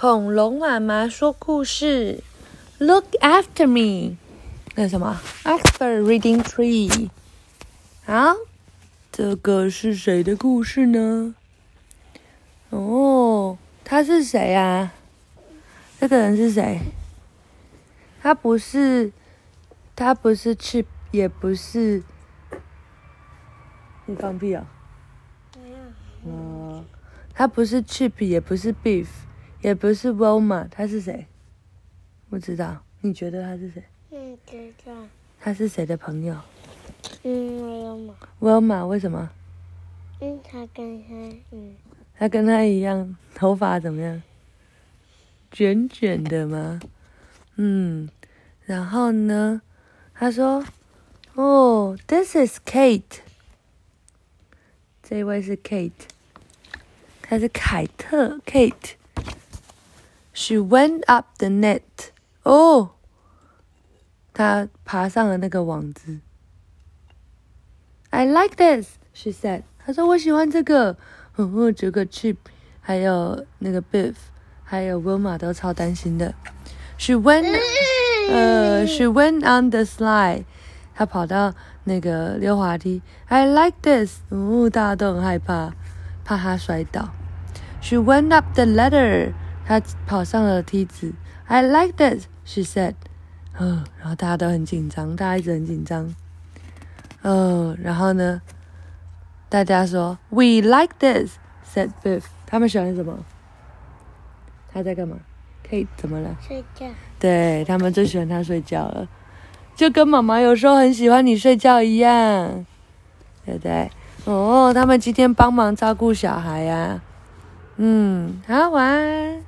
恐龙妈妈说故事，Look after me。那什么？Expert reading tree。啊，这个是谁的故事呢？哦，他是谁啊？这个人是谁？他不是，他不是 Chip，也不是。你放屁啊！哦，他不是 Chip，也不是 Beef。也不是 Wilma，他是谁？不知道。你觉得他是谁？嗯，知道。他是谁的朋友？嗯，Wilma。Wilma 为什么？嗯，他跟他嗯。他跟他一样，头发怎么样？卷卷的吗？嗯。然后呢？他说：“哦，This is Kate。这位是 Kate。他是凯特，Kate。” She went up the net. 哦，她爬上了那个网子。I like this, she said. 她说我喜欢这个。嗯，这个 Chip，还有那个 Biff，还有 Wilma 都超担心的。She went，呃，She went on the slide. 她跑到那个溜滑梯。I like this. 哦，大家都很害怕，怕她摔倒。She went up the ladder. 他跑上了梯子。I like that, she said. 呃，然后大家都很紧张，大家一直很紧张。呃，然后呢，大家说 We like this, said Biff. 他们喜欢什么？他在干嘛？Kate 怎么了？睡觉。对他们最喜欢他睡觉了，就跟妈妈有时候很喜欢你睡觉一样，对不对？哦，他们今天帮忙照顾小孩呀。嗯，好，晚安。